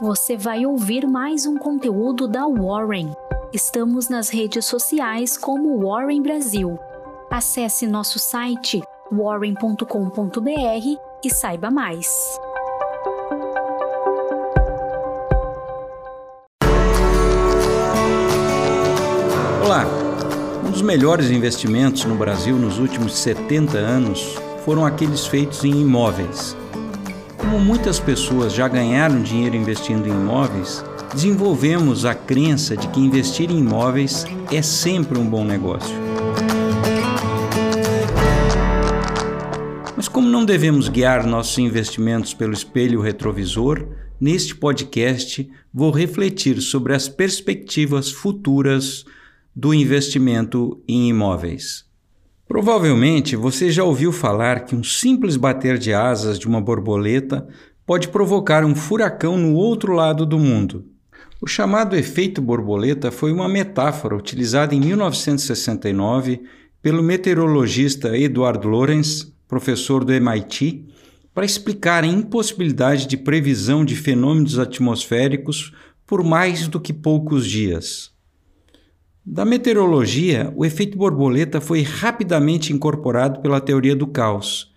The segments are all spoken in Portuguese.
você vai ouvir mais um conteúdo da Warren. Estamos nas redes sociais como Warren Brasil. Acesse nosso site warren.com.br e saiba mais. Olá! Um dos melhores investimentos no Brasil nos últimos 70 anos foram aqueles feitos em imóveis. Como muitas pessoas já ganharam dinheiro investindo em imóveis, desenvolvemos a crença de que investir em imóveis é sempre um bom negócio. Mas como não devemos guiar nossos investimentos pelo espelho retrovisor, neste podcast vou refletir sobre as perspectivas futuras do investimento em imóveis. Provavelmente você já ouviu falar que um simples bater de asas de uma borboleta pode provocar um furacão no outro lado do mundo. O chamado efeito borboleta foi uma metáfora utilizada em 1969 pelo meteorologista Edward Lorenz, professor do MIT, para explicar a impossibilidade de previsão de fenômenos atmosféricos por mais do que poucos dias. Da meteorologia, o efeito borboleta foi rapidamente incorporado pela teoria do caos,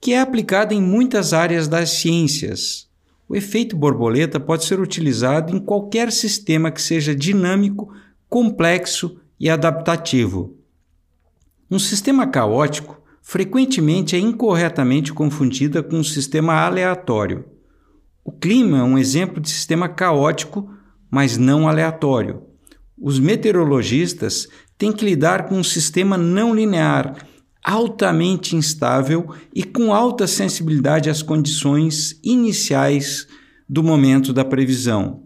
que é aplicada em muitas áreas das ciências. O efeito borboleta pode ser utilizado em qualquer sistema que seja dinâmico, complexo e adaptativo. Um sistema caótico frequentemente é incorretamente confundida com um sistema aleatório. O clima é um exemplo de sistema caótico, mas não aleatório. Os meteorologistas têm que lidar com um sistema não linear, altamente instável e com alta sensibilidade às condições iniciais do momento da previsão.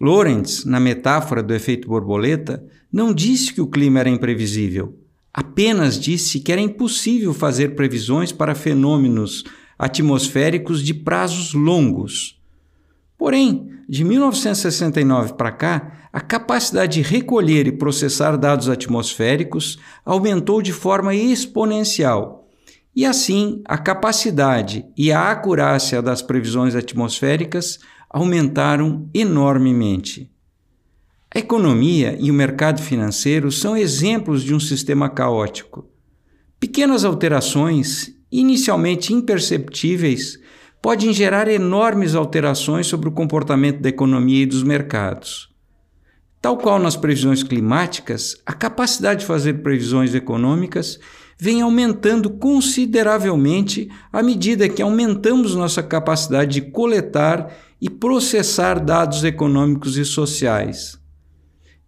Lorentz, na metáfora do efeito borboleta, não disse que o clima era imprevisível, apenas disse que era impossível fazer previsões para fenômenos atmosféricos de prazos longos. Porém, de 1969 para cá, a capacidade de recolher e processar dados atmosféricos aumentou de forma exponencial. E assim, a capacidade e a acurácia das previsões atmosféricas aumentaram enormemente. A economia e o mercado financeiro são exemplos de um sistema caótico. Pequenas alterações, inicialmente imperceptíveis, podem gerar enormes alterações sobre o comportamento da economia e dos mercados. Tal qual nas previsões climáticas, a capacidade de fazer previsões econômicas vem aumentando consideravelmente à medida que aumentamos nossa capacidade de coletar e processar dados econômicos e sociais.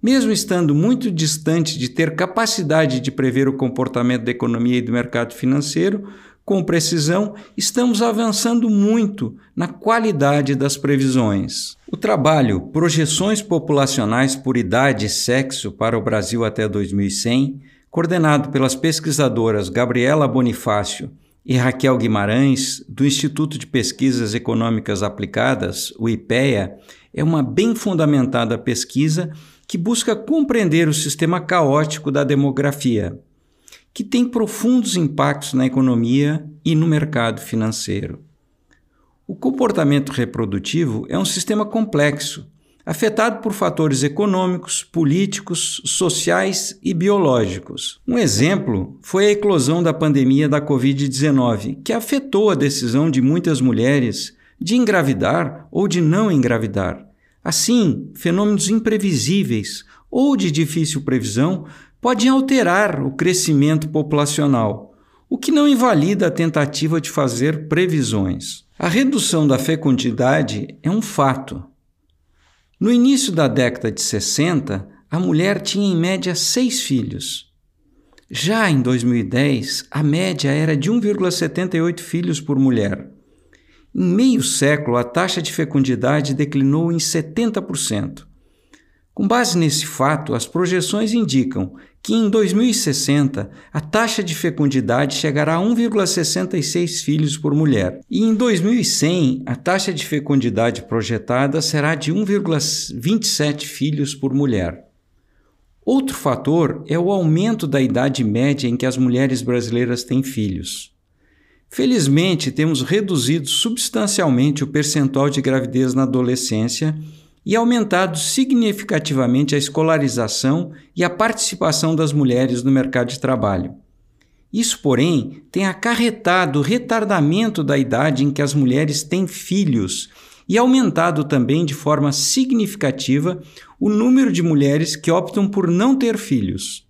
Mesmo estando muito distante de ter capacidade de prever o comportamento da economia e do mercado financeiro, com precisão, estamos avançando muito na qualidade das previsões. O trabalho Projeções Populacionais por Idade e Sexo para o Brasil até 2100, coordenado pelas pesquisadoras Gabriela Bonifácio e Raquel Guimarães, do Instituto de Pesquisas Econômicas Aplicadas, o IPEA, é uma bem fundamentada pesquisa que busca compreender o sistema caótico da demografia que tem profundos impactos na economia e no mercado financeiro. O comportamento reprodutivo é um sistema complexo, afetado por fatores econômicos, políticos, sociais e biológicos. Um exemplo foi a eclosão da pandemia da Covid-19, que afetou a decisão de muitas mulheres de engravidar ou de não engravidar. Assim, fenômenos imprevisíveis ou de difícil previsão podem alterar o crescimento populacional, o que não invalida a tentativa de fazer previsões. A redução da fecundidade é um fato. No início da década de 60, a mulher tinha em média seis filhos. Já em 2010, a média era de 1,78 filhos por mulher. Em meio século, a taxa de fecundidade declinou em 70%. Com base nesse fato, as projeções indicam que em 2060 a taxa de fecundidade chegará a 1,66 filhos por mulher, e em 2100 a taxa de fecundidade projetada será de 1,27 filhos por mulher. Outro fator é o aumento da idade média em que as mulheres brasileiras têm filhos. Felizmente, temos reduzido substancialmente o percentual de gravidez na adolescência e aumentado significativamente a escolarização e a participação das mulheres no mercado de trabalho. Isso, porém, tem acarretado o retardamento da idade em que as mulheres têm filhos e aumentado também de forma significativa o número de mulheres que optam por não ter filhos.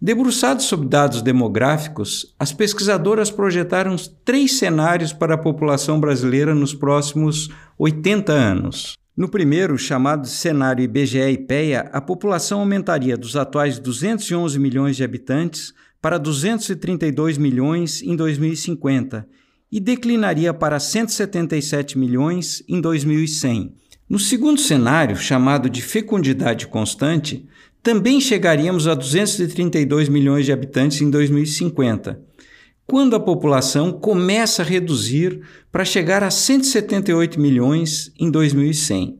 Debruçados sobre dados demográficos, as pesquisadoras projetaram três cenários para a população brasileira nos próximos 80 anos. No primeiro, chamado cenário IBGE-IPEA, a população aumentaria dos atuais 211 milhões de habitantes para 232 milhões em 2050 e declinaria para 177 milhões em 2100. No segundo cenário, chamado de fecundidade constante, também chegaríamos a 232 milhões de habitantes em 2050, quando a população começa a reduzir para chegar a 178 milhões em 2100.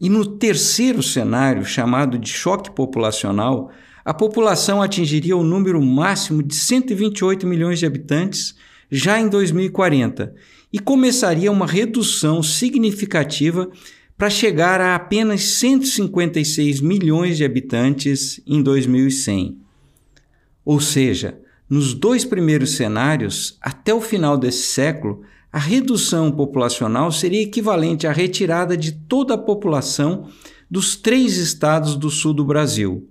E no terceiro cenário, chamado de choque populacional, a população atingiria o número máximo de 128 milhões de habitantes já em 2040 e começaria uma redução significativa para chegar a apenas 156 milhões de habitantes em 2100. Ou seja, nos dois primeiros cenários, até o final desse século, a redução populacional seria equivalente à retirada de toda a população dos três estados do sul do Brasil.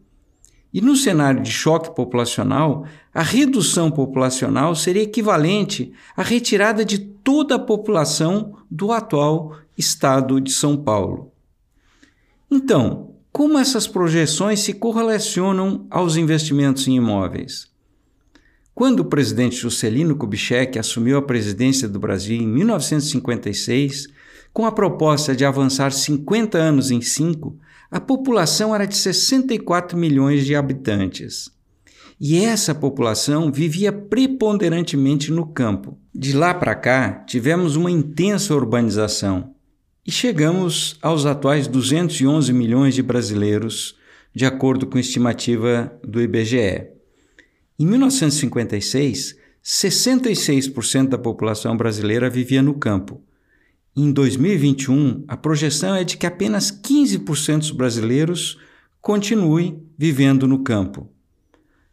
E no cenário de choque populacional, a redução populacional seria equivalente à retirada de toda a população do atual estado de São Paulo. Então, como essas projeções se correlacionam aos investimentos em imóveis? Quando o presidente Juscelino Kubitschek assumiu a presidência do Brasil em 1956, com a proposta de avançar 50 anos em 5, a população era de 64 milhões de habitantes. E essa população vivia preponderantemente no campo. De lá para cá, tivemos uma intensa urbanização e chegamos aos atuais 211 milhões de brasileiros, de acordo com estimativa do IBGE. Em 1956, 66% da população brasileira vivia no campo em 2021, a projeção é de que apenas 15% dos brasileiros continuem vivendo no campo.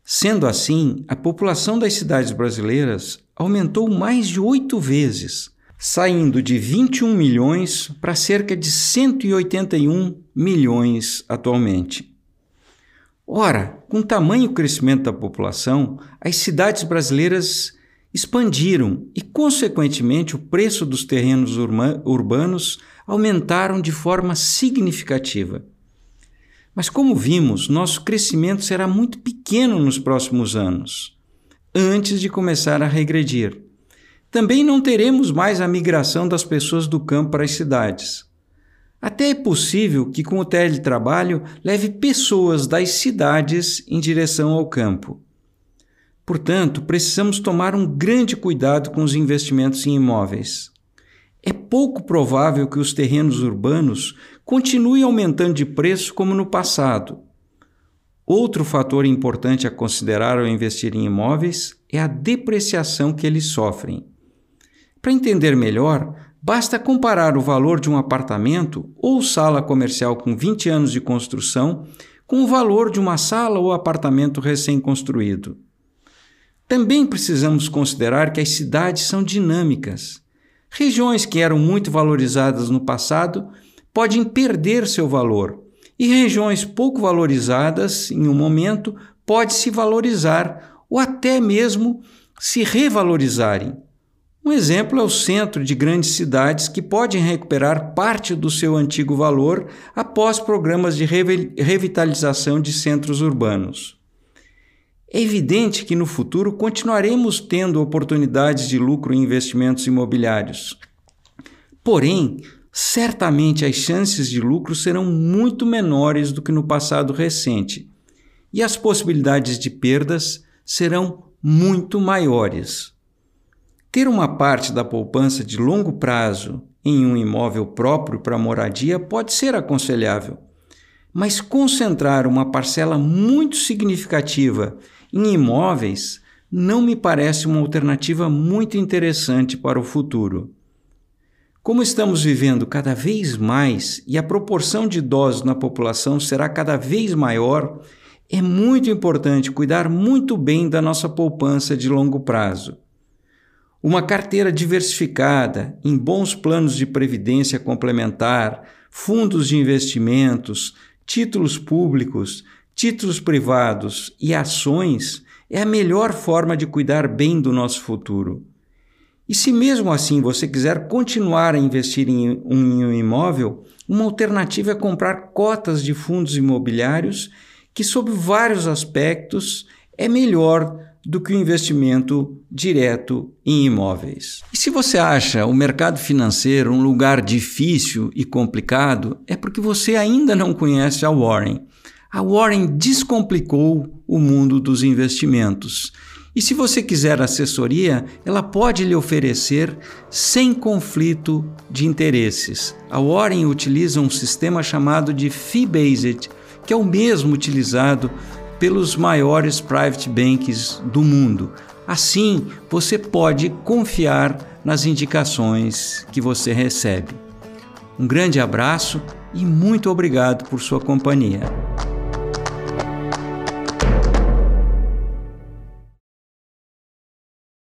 Sendo assim, a população das cidades brasileiras aumentou mais de oito vezes, saindo de 21 milhões para cerca de 181 milhões atualmente. Ora, com tamanho crescimento da população, as cidades brasileiras expandiram e, consequentemente, o preço dos terrenos urbanos aumentaram de forma significativa. Mas, como vimos, nosso crescimento será muito pequeno nos próximos anos, antes de começar a regredir. Também não teremos mais a migração das pessoas do campo para as cidades. Até é possível que, com o teletrabalho, leve pessoas das cidades em direção ao campo. Portanto, precisamos tomar um grande cuidado com os investimentos em imóveis. É pouco provável que os terrenos urbanos continuem aumentando de preço como no passado. Outro fator importante a considerar ao investir em imóveis é a depreciação que eles sofrem. Para entender melhor, basta comparar o valor de um apartamento ou sala comercial com 20 anos de construção com o valor de uma sala ou apartamento recém-construído. Também precisamos considerar que as cidades são dinâmicas. Regiões que eram muito valorizadas no passado podem perder seu valor, e regiões pouco valorizadas em um momento podem se valorizar ou até mesmo se revalorizarem. Um exemplo é o centro de grandes cidades que podem recuperar parte do seu antigo valor após programas de revitalização de centros urbanos. É evidente que no futuro continuaremos tendo oportunidades de lucro em investimentos imobiliários. Porém, certamente as chances de lucro serão muito menores do que no passado recente e as possibilidades de perdas serão muito maiores. Ter uma parte da poupança de longo prazo em um imóvel próprio para moradia pode ser aconselhável, mas concentrar uma parcela muito significativa em imóveis não me parece uma alternativa muito interessante para o futuro. Como estamos vivendo cada vez mais e a proporção de idosos na população será cada vez maior, é muito importante cuidar muito bem da nossa poupança de longo prazo. Uma carteira diversificada em bons planos de previdência complementar, fundos de investimentos, títulos públicos, títulos privados e ações é a melhor forma de cuidar bem do nosso futuro. E se mesmo assim você quiser continuar a investir em um imóvel, uma alternativa é comprar cotas de fundos imobiliários que, sob vários aspectos, é melhor do que o investimento direto em imóveis. E se você acha o mercado financeiro um lugar difícil e complicado, é porque você ainda não conhece a Warren. A Warren descomplicou o mundo dos investimentos. E se você quiser assessoria, ela pode lhe oferecer sem conflito de interesses. A Warren utiliza um sistema chamado de fee-based que é o mesmo utilizado pelos maiores private banks do mundo. Assim, você pode confiar nas indicações que você recebe. Um grande abraço e muito obrigado por sua companhia.